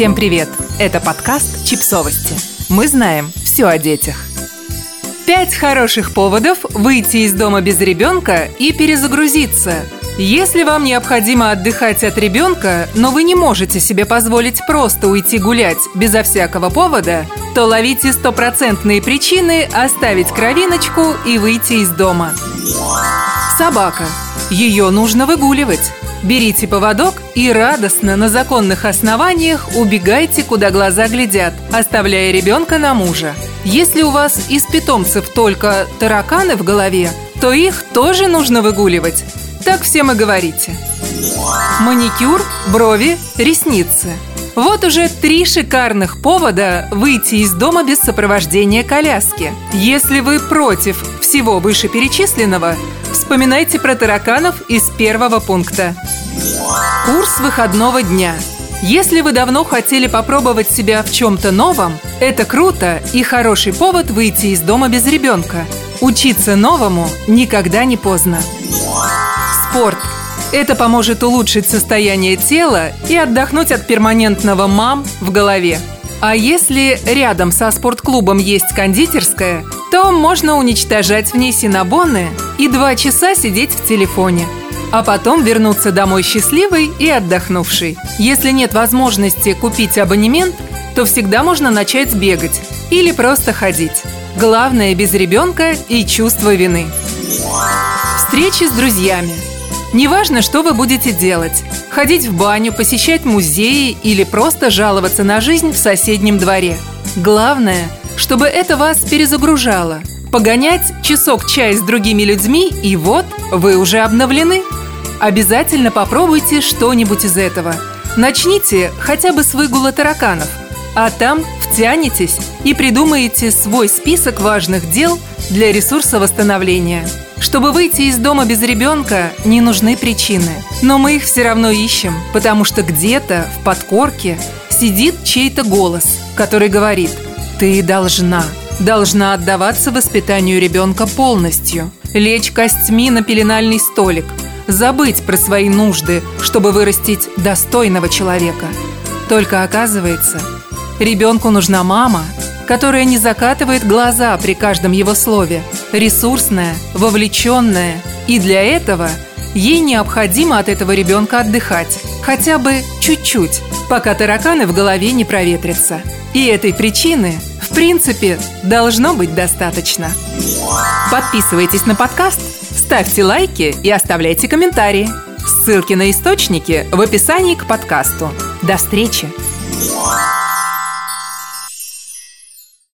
Всем привет! Это подкаст «Чипсовости». Мы знаем все о детях. Пять хороших поводов выйти из дома без ребенка и перезагрузиться. Если вам необходимо отдыхать от ребенка, но вы не можете себе позволить просто уйти гулять безо всякого повода, то ловите стопроцентные причины оставить кровиночку и выйти из дома. Собака. Ее нужно выгуливать. Берите поводок и радостно на законных основаниях убегайте, куда глаза глядят, оставляя ребенка на мужа. Если у вас из питомцев только тараканы в голове, то их тоже нужно выгуливать. Так всем и говорите. Маникюр, брови, ресницы. Вот уже три шикарных повода выйти из дома без сопровождения коляски. Если вы против всего вышеперечисленного, вспоминайте про тараканов из первого пункта. Курс выходного дня. Если вы давно хотели попробовать себя в чем-то новом, это круто и хороший повод выйти из дома без ребенка. Учиться новому никогда не поздно. Спорт. Это поможет улучшить состояние тела и отдохнуть от перманентного мам в голове. А если рядом со спортклубом есть кондитерская, то можно уничтожать в ней синабоны и два часа сидеть в телефоне – а потом вернуться домой счастливой и отдохнувшей. Если нет возможности купить абонемент, то всегда можно начать бегать или просто ходить. Главное без ребенка и чувство вины. Встречи с друзьями. Неважно, что вы будете делать. Ходить в баню, посещать музеи или просто жаловаться на жизнь в соседнем дворе. Главное, чтобы это вас перезагружало. Погонять часок-чай с другими людьми, и вот вы уже обновлены. Обязательно попробуйте что-нибудь из этого. Начните хотя бы с выгула тараканов, а там втянетесь и придумаете свой список важных дел для ресурсовосстановления. Чтобы выйти из дома без ребенка, не нужны причины. Но мы их все равно ищем, потому что где-то в подкорке сидит чей-то голос, который говорит «Ты должна, должна отдаваться воспитанию ребенка полностью, лечь костьми на пеленальный столик – забыть про свои нужды, чтобы вырастить достойного человека. Только оказывается, ребенку нужна мама, которая не закатывает глаза при каждом его слове, ресурсная, вовлеченная, и для этого ей необходимо от этого ребенка отдыхать, хотя бы чуть-чуть, пока тараканы в голове не проветрятся. И этой причины, в принципе, должно быть достаточно. Подписывайтесь на подкаст – Ставьте лайки и оставляйте комментарии. Ссылки на источники в описании к подкасту. До встречи!